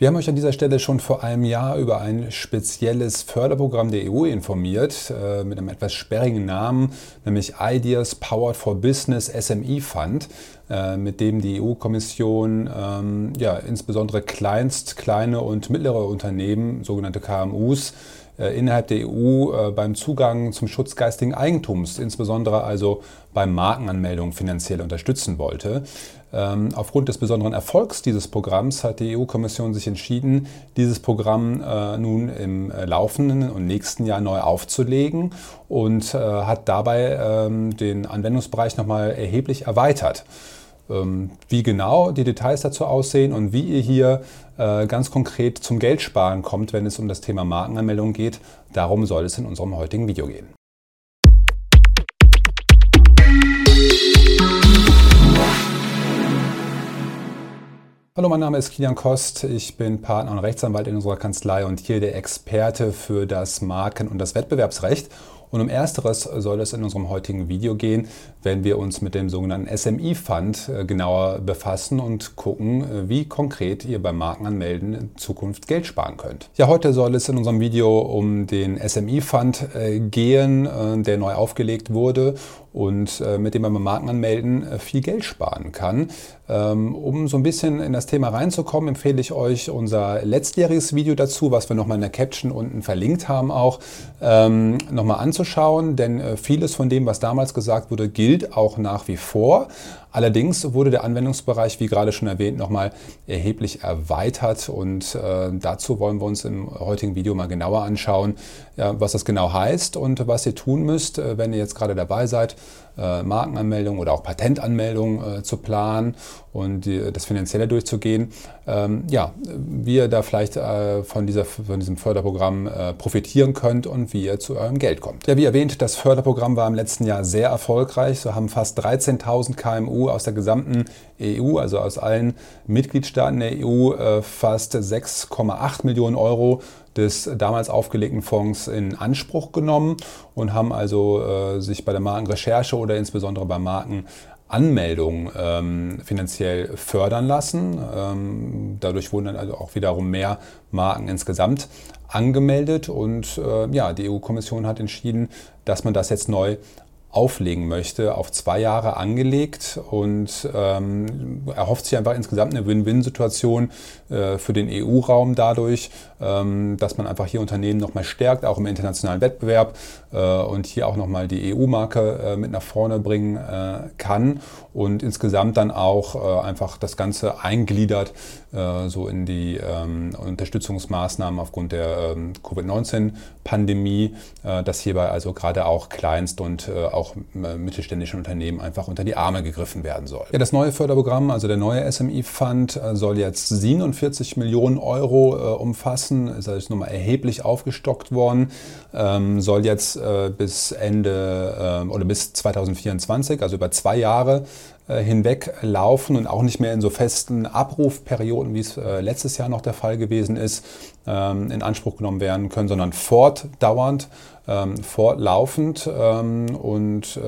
Wir haben euch an dieser Stelle schon vor einem Jahr über ein spezielles Förderprogramm der EU informiert, äh, mit einem etwas sperrigen Namen, nämlich Ideas Powered for Business SME Fund, äh, mit dem die EU-Kommission ähm, ja, insbesondere kleinst, kleine und mittlere Unternehmen, sogenannte KMUs, innerhalb der EU äh, beim Zugang zum Schutz geistigen Eigentums, insbesondere also bei Markenanmeldungen finanziell unterstützen wollte. Ähm, aufgrund des besonderen Erfolgs dieses Programms hat die EU-Kommission sich entschieden, dieses Programm äh, nun im laufenden und nächsten Jahr neu aufzulegen und hat dabei ähm, den Anwendungsbereich nochmal erheblich erweitert. Ähm, wie genau die Details dazu aussehen und wie ihr hier äh, ganz konkret zum Geldsparen kommt, wenn es um das Thema Markenanmeldung geht, darum soll es in unserem heutigen Video gehen. Hallo, mein Name ist Kilian Kost. Ich bin Partner und Rechtsanwalt in unserer Kanzlei und hier der Experte für das Marken- und das Wettbewerbsrecht. Und um Ersteres soll es in unserem heutigen Video gehen, wenn wir uns mit dem sogenannten SMI-Fund äh, genauer befassen und gucken, äh, wie konkret ihr beim Markenanmelden in Zukunft Geld sparen könnt. Ja, heute soll es in unserem Video um den SMI-Fund äh, gehen, der neu aufgelegt wurde und mit dem man beim Markenanmelden viel Geld sparen kann. Ähm, um so ein bisschen in das Thema reinzukommen, empfehle ich euch unser letztjähriges Video dazu, was wir nochmal in der Caption unten verlinkt haben, auch ähm, nochmal anzuschauen anzuschauen, denn äh, vieles von dem, was damals gesagt wurde, gilt auch nach wie vor. Allerdings wurde der Anwendungsbereich, wie gerade schon erwähnt, nochmal erheblich erweitert und äh, dazu wollen wir uns im heutigen Video mal genauer anschauen, ja, was das genau heißt und was ihr tun müsst, äh, wenn ihr jetzt gerade dabei seid, äh, Markenanmeldung oder auch Patentanmeldung äh, zu planen und die, das Finanzielle durchzugehen. Ähm, ja, wie ihr da vielleicht äh, von, dieser, von diesem Förderprogramm äh, profitieren könnt und wie ihr zu eurem Geld kommt. Ja, wie erwähnt, das Förderprogramm war im letzten Jahr sehr erfolgreich. So haben fast 13.000 KMU aus der gesamten EU, also aus allen Mitgliedstaaten der EU, äh, fast 6,8 Millionen Euro des damals aufgelegten Fonds in Anspruch genommen und haben also äh, sich bei der Markenrecherche oder insbesondere bei Markenanmeldung ähm, finanziell fördern lassen. Ähm, dadurch wurden dann also auch wiederum mehr Marken insgesamt angemeldet und äh, ja, die EU-Kommission hat entschieden, dass man das jetzt neu auflegen möchte, auf zwei Jahre angelegt und ähm, erhofft sich einfach insgesamt eine Win-Win-Situation äh, für den EU-Raum dadurch, ähm, dass man einfach hier Unternehmen nochmal stärkt, auch im internationalen Wettbewerb äh, und hier auch nochmal die EU-Marke äh, mit nach vorne bringen äh, kann und insgesamt dann auch äh, einfach das Ganze eingliedert so in die ähm, Unterstützungsmaßnahmen aufgrund der ähm, Covid-19-Pandemie, dass hierbei also gerade auch Kleinst- und auch auch äh, mittelständischen Unternehmen einfach unter die Arme gegriffen werden soll. Ja, das neue Förderprogramm, also der neue SMI-Fund, äh, soll jetzt 47 Millionen Euro äh, umfassen, ist also nochmal erheblich aufgestockt worden, ähm, soll jetzt äh, bis Ende äh, oder bis 2024, also über zwei Jahre, äh, hinweg laufen und auch nicht mehr in so festen Abrufperioden, wie es letztes Jahr noch der Fall gewesen ist, ähm, in Anspruch genommen werden können, sondern fortdauernd ähm, fortlaufend. Ähm, und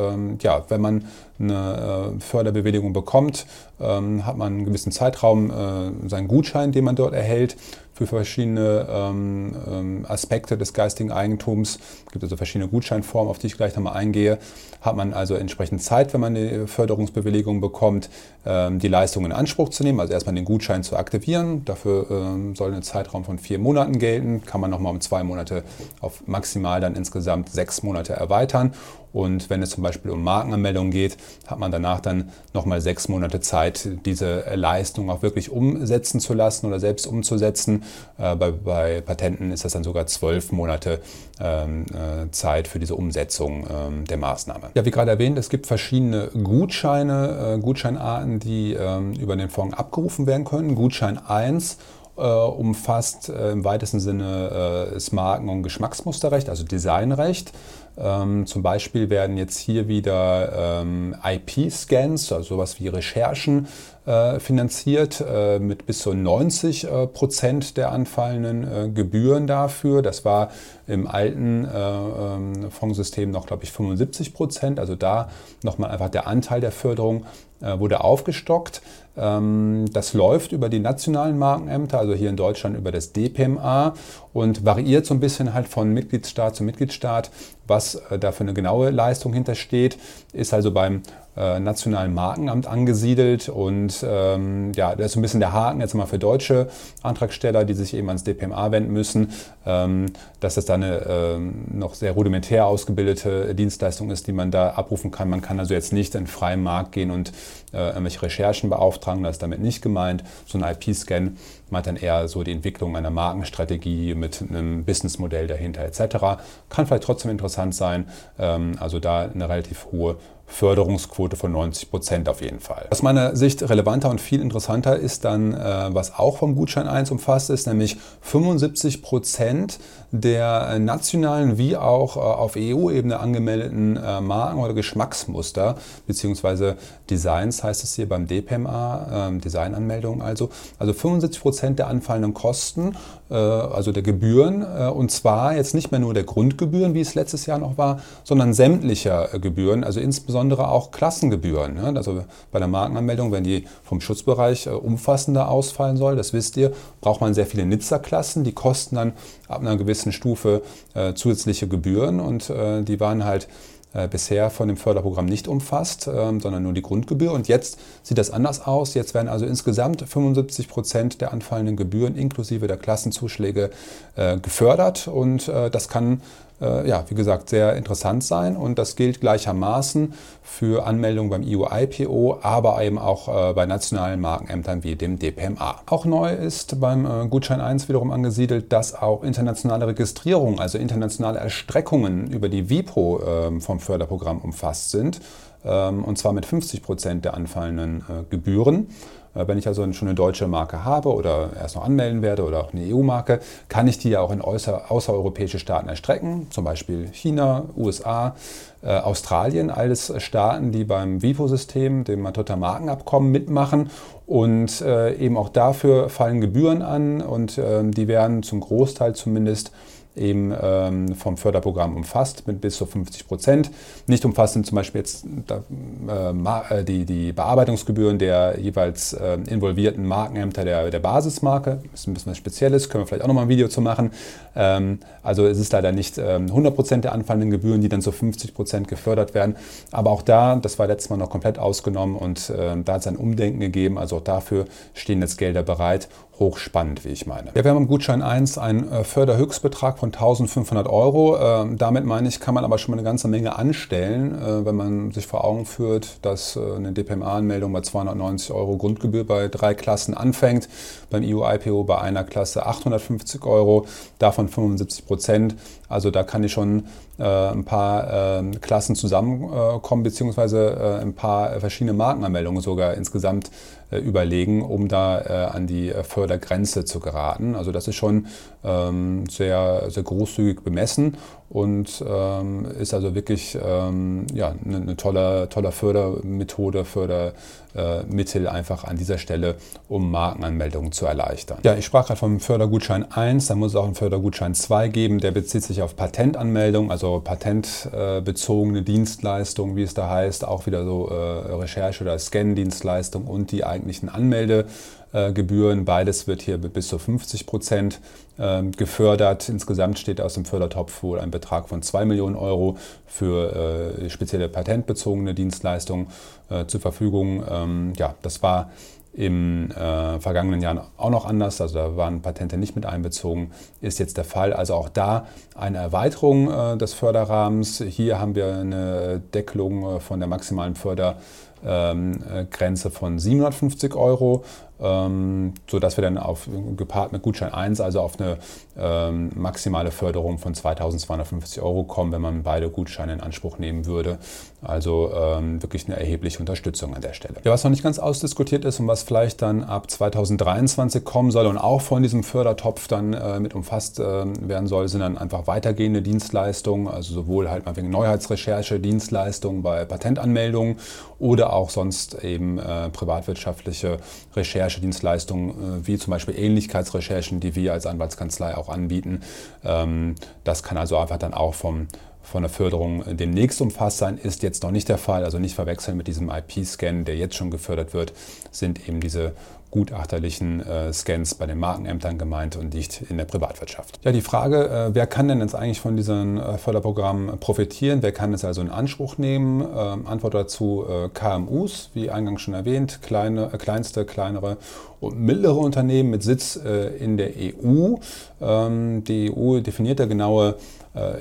ja, wenn man eine äh, Förderbewilligung bekommt, hat man einen gewissen Zeitraum äh, seinen Gutschein, den man dort erhält für verschiedene ähm, ähm, Aspekte des geistigen Eigentums. Es gibt also verschiedene Gutscheinformen, auf die ich gleich nochmal eingehe. Hat man also entsprechend Zeit, wenn man eine Förderungsbewilligung bekommt, ähm, die Leistung in Anspruch zu nehmen, also erstmal den Gutschein zu aktivieren. Dafür ähm, soll ein Zeitraum von vier Monaten gelten. Kann man nochmal um zwei Monate auf maximal dann insgesamt sechs Monate erweitern. Und wenn es zum Beispiel um Markenanmeldungen geht, hat man danach dann nochmal sechs Monate Zeit, diese Leistung auch wirklich umsetzen zu lassen oder selbst umzusetzen. Äh, bei, bei, Patenten ist das dann sogar zwölf Monate ähm, äh, Zeit für diese Umsetzung ähm, der Maßnahme. Ja, wie gerade erwähnt, es gibt verschiedene Gutscheine, äh, Gutscheinarten, die ähm, über den Fonds abgerufen werden können. Gutschein 1 äh, umfasst äh, im weitesten Sinne das Marken- und Geschmacksmusterrecht, also Designrecht. Ähm, zum Beispiel werden jetzt hier wieder ähm, IP-Scans, also sowas wie Recherchen, finanziert äh, mit bis zu 90 äh, Prozent der anfallenden Gebühren dafür. Das war im alten ähm, Fondssystem noch, glaube ich, 75 Prozent. Also da nochmal einfach der Anteil der Förderung wurde aufgestockt. Ähm, das läuft über die nationalen Markenämter, also hier in Deutschland über das DPMA und variiert so ein bisschen halt von Mitgliedstaat zu Mitgliedstaat, was da für eine genaue Leistung hintersteht. Ist also beim äh, nationalen Markenamt angesiedelt und ähm, ja, das ist ein bisschen der Haken jetzt mal für deutsche Antragsteller, die sich eben ans DPMA wenden müssen, ähm, dass das da eine ähm, noch sehr rudimentär ausgebildete Dienstleistung ist, die man da abrufen kann. Man kann also jetzt nicht in freien Markt gehen und äh, irgendwelche Recherchen beauftragen, das ist damit nicht gemeint. So ein IP-Scan meint dann eher so die Entwicklung einer Markenstrategie mit einem Businessmodell dahinter etc. Kann vielleicht trotzdem interessant sein, ähm, also da eine relativ hohe Förderungsquote von 90 Prozent auf jeden Fall. Aus meiner Sicht relevanter und viel interessanter ist dann, äh, was auch vom Gutschein 1 umfasst ist, nämlich 75 Prozent der nationalen wie auch äh, auf EU-Ebene angemeldeten äh, Marken oder Geschmacksmuster bzw. Designs heißt es hier beim DPMA, ähm, Designanmeldung also. Also 75 Prozent der anfallenden Kosten, also der Gebühren und zwar jetzt nicht mehr nur der Grundgebühren, wie es letztes Jahr noch war, sondern sämtlicher Gebühren, also insbesondere auch Klassengebühren. Ne? Also bei der Markenanmeldung, wenn die vom Schutzbereich äh, umfassender ausfallen soll, das wisst ihr, braucht man sehr viele Nizza-Klassen. Die kosten dann ab einer gewissen Stufe äh, zusätzliche Gebühren und äh, die waren halt bisher von dem Förderprogramm nicht umfasst, ähm, sondern nur die Grundgebühr. Und jetzt sieht das anders aus. Jetzt werden also insgesamt 75 Prozent der anfallenden Gebühren inklusive der Klassenzuschläge gefördert. Und das kann äh, ja, wie gesagt, sehr interessant sein. Und das gilt gleichermaßen für Anmeldungen beim EU-IPO, aber eben auch äh, bei nationalen Markenämtern wie dem DPMA. Auch neu ist beim äh, Gutschein 1 wiederum angesiedelt, dass auch internationale Registrierungen, also internationale Erstreckungen über die WIPO ähm, vom Förderprogramm umfasst sind. Ähm, und zwar mit 50 Prozent der anfallenden Gebühren. Äh, wenn ich also schon eine deutsche Marke habe oder erst noch anmelden werde oder auch eine EU-Marke, kann ich die ja auch in außer, außereuropäische Staaten erstrecken, zum Beispiel China, USA, äh, Australien, alles Staaten, die beim WIPO-System, dem Matotta Markenabkommen, mitmachen. Und äh, eben auch dafür fallen Gebühren an und äh, die werden zum Großteil zumindest eben ähm, vom Förderprogramm umfasst mit bis zu 50 Prozent. Nicht umfasst sind zum Beispiel jetzt äh, äh, die, die Bearbeitungsgebühren der jeweils äh, involvierten Markenämter der, der Basismarke. Das ist ein bisschen was Spezielles, können wir vielleicht auch nochmal ein Video zu machen. Ähm, also es ist leider nicht ähm, 100 Prozent der anfallenden Gebühren, die dann zu 50 Prozent gefördert werden. Aber auch da, das war letztes Mal noch komplett ausgenommen und äh, da hat es ein Umdenken gegeben. Also auch dafür stehen jetzt Gelder bereit hochspannend, wie ich meine. Ja, wir haben im Gutschein 1 einen äh, Förderhöchstbetrag von 1500 Euro. Ähm, damit meine ich, kann man aber schon mal eine ganze Menge anstellen, äh, wenn man sich vor Augen führt, dass äh, eine DPMA-Anmeldung bei 290 Euro Grundgebühr bei drei Klassen anfängt, beim EU-IPO bei einer Klasse 850 Euro, davon 75 Prozent. Also da kann ich schon ein paar ähm, Klassen zusammenkommen, beziehungsweise ein paar verschiedene Markenanmeldungen sogar insgesamt überlegen, um da an die Förderung der Grenze zu geraten. Also das ist schon ähm, sehr, sehr großzügig bemessen und ähm, ist also wirklich ähm, ja, eine, eine tolle, tolle Fördermethode, Fördermittel einfach an dieser Stelle, um Markenanmeldungen zu erleichtern. Ja, ich sprach gerade vom Fördergutschein 1, da muss es auch einen Fördergutschein 2 geben, der bezieht sich auf Patentanmeldung, also patentbezogene Dienstleistungen, wie es da heißt, auch wieder so äh, Recherche- oder Scan-Dienstleistungen und die eigentlichen Anmeldegebühren. Beides wird hier bis zu 50 Prozent ähm, gefördert. Insgesamt steht aus dem Fördertopf wohl ein Betrag von 2 Millionen Euro für äh, spezielle patentbezogene Dienstleistungen äh, zur Verfügung. Ähm, ja, das war im äh, vergangenen Jahr auch noch anders, also da waren Patente nicht mit einbezogen, ist jetzt der Fall. Also auch da eine Erweiterung äh, des Förderrahmens. Hier haben wir eine Deckelung äh, von der maximalen Fördergrenze ähm, von 750 Euro ähm, sodass wir dann auf, gepaart mit Gutschein 1 also auf eine ähm, maximale Förderung von 2250 Euro kommen, wenn man beide Gutscheine in Anspruch nehmen würde. Also wirklich eine erhebliche Unterstützung an der Stelle. Ja, was noch nicht ganz ausdiskutiert ist und was vielleicht dann ab 2023 kommen soll und auch von diesem Fördertopf dann äh, mit umfasst werden soll, sind dann einfach weitergehende Dienstleistungen, also sowohl halt mal wegen Neuheitsrecherche, Dienstleistungen bei Patentanmeldungen oder auch sonst eben äh, privatwirtschaftliche Recherchedienstleistungen, äh, wie zum Beispiel Ähnlichkeitsrecherchen, die wir als Anwaltskanzlei auch anbieten. Ähm, das kann also einfach dann auch vom von der Förderung demnächst umfasst sein, ist jetzt noch nicht der Fall. Also nicht verwechseln mit diesem IP-Scan, der jetzt schon gefördert wird, sind eben diese gutachterlichen äh, Scans bei den Markenämtern gemeint und nicht in der Privatwirtschaft. Ja, die Frage, äh, wer kann denn jetzt eigentlich von diesen äh, Förderprogrammen profitieren? Wer kann es also in Anspruch nehmen? Ähm, Antwort dazu äh, KMUs, wie eingangs schon erwähnt, kleine, äh, kleinste, kleinere und mittlere Unternehmen mit Sitz äh, in der EU. Ähm, die EU definiert da genaue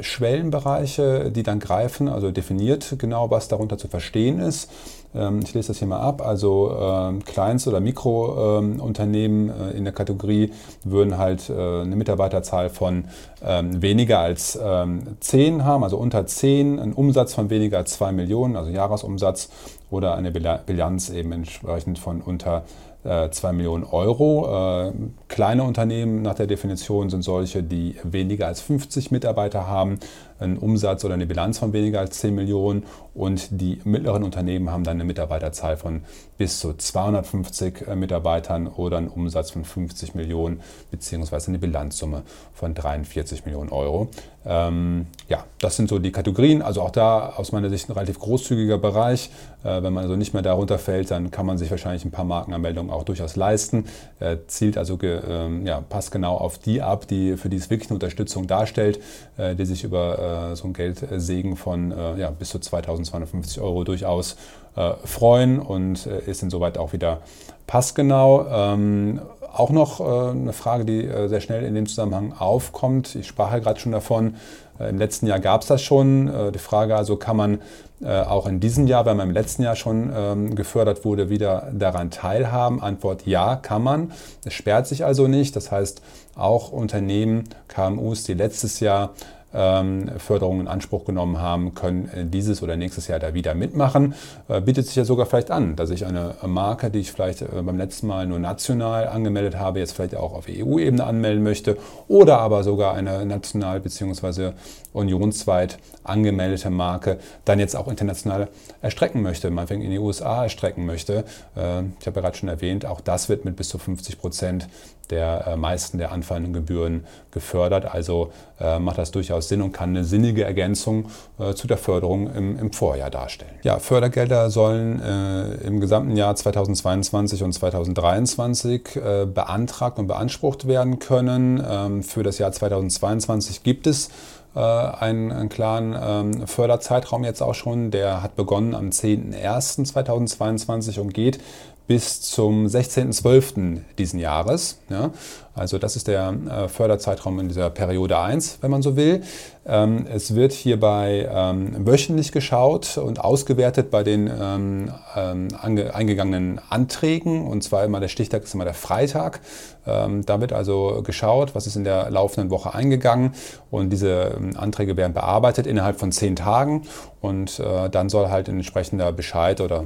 Schwellenbereiche, die dann greifen, also definiert genau, was darunter zu verstehen ist. Ähm, ich lese das hier mal ab. Also ähm, Kleinst- oder Mikrounternehmen äh, in der Kategorie würden halt äh, eine Mitarbeiterzahl von ähm, weniger als 10 haben, also unter 10, einen Umsatz von weniger als 2 Millionen, also Jahresumsatz oder eine Bilanz eben entsprechend von unter 2 äh, Millionen Euro. Kleine Unternehmen nach der Definition sind solche, die weniger als 50 Mitarbeiter haben einen Umsatz oder eine Bilanz von weniger als 10 Millionen und die mittleren Unternehmen haben dann eine Mitarbeiterzahl von bis zu 250 äh, Mitarbeitern oder einen Umsatz von 50 Millionen beziehungsweise eine Bilanzsumme von 43 Millionen Euro. Ähm, ja, das sind so die Kategorien. Also auch da aus meiner Sicht ein relativ großzügiger Bereich. Äh, wenn man also nicht mehr darunter fällt, dann kann man sich wahrscheinlich ein paar Markenanmeldungen auch durchaus leisten. Äh, zielt also ähm, ja, passt genau auf die ab, die für die es wirklich eine Unterstützung darstellt, äh, die sich über äh, so ein Geldsegen von äh, ja, bis zu 2250 Euro durchaus äh, freuen und ist insoweit auch wieder passgenau. Ähm, auch noch eine Frage, die sehr schnell in dem Zusammenhang aufkommt. Ich sprach ja gerade schon davon, im letzten Jahr gab es das schon. Die Frage also, kann man auch in diesem Jahr, weil man im letzten Jahr schon ähm, gefördert wurde, wieder daran teilhaben? Antwort ja, kann man. Es sperrt sich also nicht. Das heißt, auch Unternehmen, KMUs, die letztes Jahr Förderung in Anspruch genommen haben, können äh, dieses oder nächstes Jahr da wieder mitmachen. Äh, bietet sich ja sogar vielleicht an, dass ich eine Marke, die ich vielleicht äh, beim letzten Mal nur national angemeldet habe, jetzt vielleicht auch auf EU-Ebene anmelden möchte oder aber sogar eine national bzw. unionsweit angemeldete Marke dann jetzt auch international erstrecken möchte, meinetwegen in die USA erstrecken möchte. Ich habe ja gerade schon erwähnt, auch das wird mit bis zu 50 Prozent der meisten der anfallenden Gebühren gefördert. Also macht das durchaus durchaus Sinn und kann eine sinnige Ergänzung äh, zu der Förderung im, im, Vorjahr darstellen. Ja, Fördergelder sollen äh, im gesamten Jahr 2022 und 2023 äh, beantragt und beansprucht werden können. Ähm, für das Jahr 2022 gibt es äh, einen, einen, klaren ähm, Förderzeitraum jetzt auch schon. Der hat begonnen am 10.01.2022 und geht bis zum 16.12. diesen Jahres. Ja. Also das ist der äh, Förderzeitraum in dieser Periode 1, wenn man so will. Ähm, es wird hierbei ähm, wöchentlich geschaut und ausgewertet bei den ähm, eingegangenen Anträgen. Und zwar immer der Stichtag ist immer der Freitag. Da wird also geschaut, was ist in der laufenden Woche eingegangen. Und diese Anträge werden bearbeitet innerhalb von zehn Tagen. Und äh, dann soll halt ein entsprechender Bescheid oder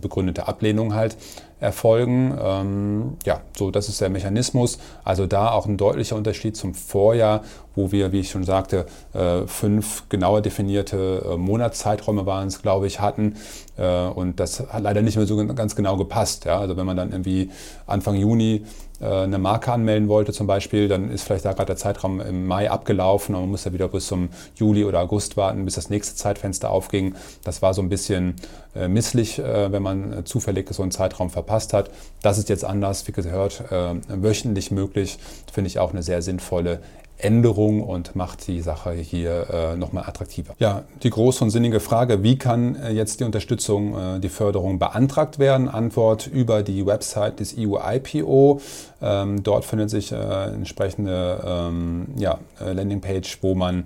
begründete Ablehnung halt erfolgen. Ähm, ja, so das ist der Mechanismus. Also da auch ein deutlicher Unterschied zum Vorjahr, wo wir, wie ich schon sagte, äh, fünf genauer definierte äh, Monatszeiträume waren es, glaube ich, hatten. Äh, und das hat leider nicht mehr so ganz genau gepasst. Ja? Also wenn man dann irgendwie Anfang Juni äh, eine Marke anmelden wollte zum Beispiel, dann ist vielleicht da gerade der Zeitraum im Mai abgelaufen und man muss ja wieder bis zum Juli oder August warten, bis das nächste Zeitfenster aufging. Das war so ein bisschen äh, misslich, äh, wenn man zufällig so einen Zeitraum verpasst hat. Das ist jetzt anders, wie gehört, wöchentlich möglich, finde ich auch eine sehr sinnvolle Änderung und macht die Sache hier äh, nochmal attraktiver. Ja, die große und sinnige Frage, wie kann äh, jetzt die Unterstützung, äh, die Förderung beantragt werden? Antwort über die Website des EU-IPO. Ähm, dort findet sich äh, entsprechende ähm, ja, äh, Landingpage, wo man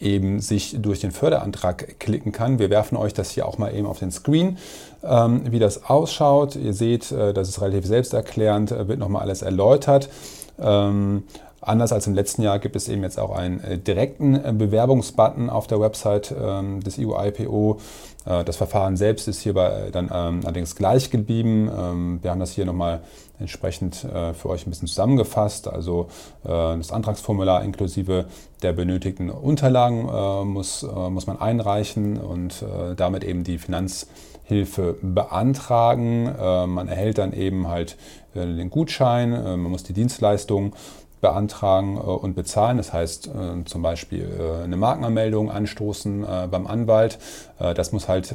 eben sich durch den Förderantrag klicken kann. Wir werfen euch das hier auch mal eben auf den Screen, ähm, wie das ausschaut. Ihr seht, äh, das ist relativ selbsterklärend, äh, wird nochmal alles erläutert. Ähm, Anders als im letzten Jahr gibt es eben jetzt auch einen äh, direkten äh, Bewerbungsbutton auf der Website ähm, des EU-IPO. Äh, das Verfahren selbst ist hierbei dann ähm, allerdings gleich geblieben. Ähm, wir haben das hier nochmal entsprechend für euch ein bisschen zusammengefasst. Also das Antragsformular inklusive der benötigten Unterlagen muss, muss man einreichen und damit eben die Finanzhilfe beantragen. Man erhält dann eben halt den Gutschein, man muss die Dienstleistung beantragen äh, und bezahlen. Das heißt äh, zum Beispiel äh, eine Markenanmeldung anstoßen beim Anwalt. Das muss halt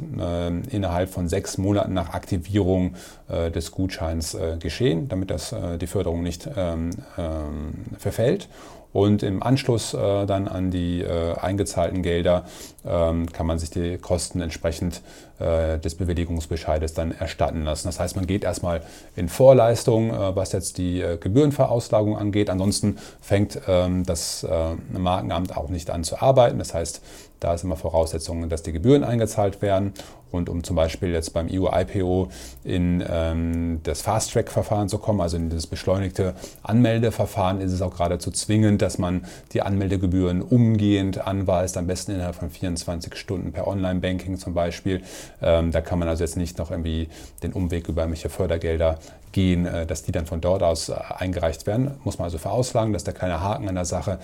innerhalb von sechs Monaten nach Aktivierung des Gutscheins geschehen, damit das die Förderung nicht ähm, ähm, verfällt. Und im Anschluss äh, dann an die äh, eingezahlten Gelder ähm, kann man sich die Kosten entsprechend äh, des Bewilligungsbescheides dann erstatten lassen. Das heißt, man geht erstmal in Vorleistung, äh, was jetzt die äh, Gebührenverauslagung angeht. Ansonsten fängt ähm, das äh, Markenamt auch nicht an zu arbeiten. Das heißt, da ist immer Voraussetzung, dass die Gebühren eingezahlt werden. Und um zum Beispiel jetzt beim EU-IPO in ähm, das Fast-Track-Verfahren zu kommen, also in das beschleunigte Anmeldeverfahren, ist es auch geradezu zwingend, dass man die Anmeldegebühren umgehend anweist, am besten innerhalb von 24 Stunden per Online-Banking zum Beispiel. Ähm, da kann man also jetzt nicht noch irgendwie den Umweg über irgendwelche Fördergelder gehen, äh, dass die dann von dort aus äh, eingereicht werden. Muss man also verauslagen, dass der kleine Haken an der Sache.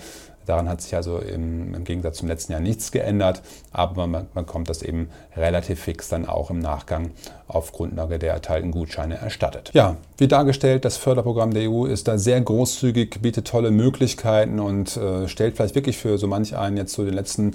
Daran hat sich also im, im Gegensatz zum letzten Jahr nichts geändert, aber man, man kommt das eben relativ fix dann auch im Nachgang auf Grundlage der erteilten Gutscheine erstattet. Ja, wie dargestellt, das Förderprogramm der EU ist da sehr großzügig, bietet tolle Möglichkeiten und äh, stellt vielleicht wirklich für so manch einen jetzt so den letzten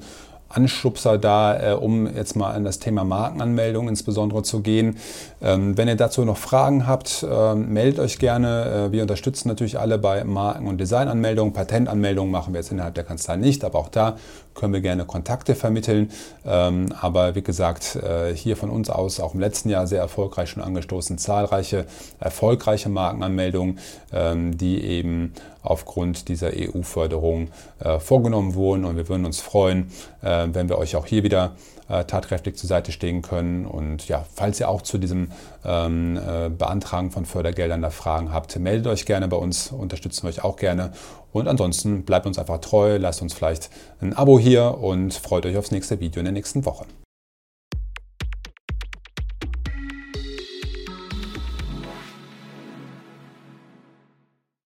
Anschubser da, äh, um jetzt mal an das Thema Markenanmeldung insbesondere zu gehen. Ähm, wenn ihr dazu noch Fragen habt, äh, meldet euch gerne. Äh, wir unterstützen natürlich alle bei Marken- und Designanmeldungen. Patentanmeldungen machen wir jetzt innerhalb der Kanzlei nicht, aber auch da können wir gerne Kontakte vermitteln. Ähm, aber wie gesagt, äh, hier von uns aus auch im letzten Jahr sehr erfolgreich schon angestoßen, zahlreiche erfolgreiche Markenanmeldungen, ähm, die eben aufgrund dieser EU-Förderung äh, vorgenommen wurden. Und wir würden uns freuen, äh, wenn wir euch auch hier wieder äh, tatkräftig zur Seite stehen können. Und ja, falls ihr auch zu diesem ähm, äh, Beantragen von Fördergeldern da Fragen habt, meldet euch gerne bei uns, unterstützen wir euch auch gerne. Und ansonsten bleibt uns einfach treu, lasst uns vielleicht ein Abo hier und freut euch aufs nächste Video in der nächsten Woche.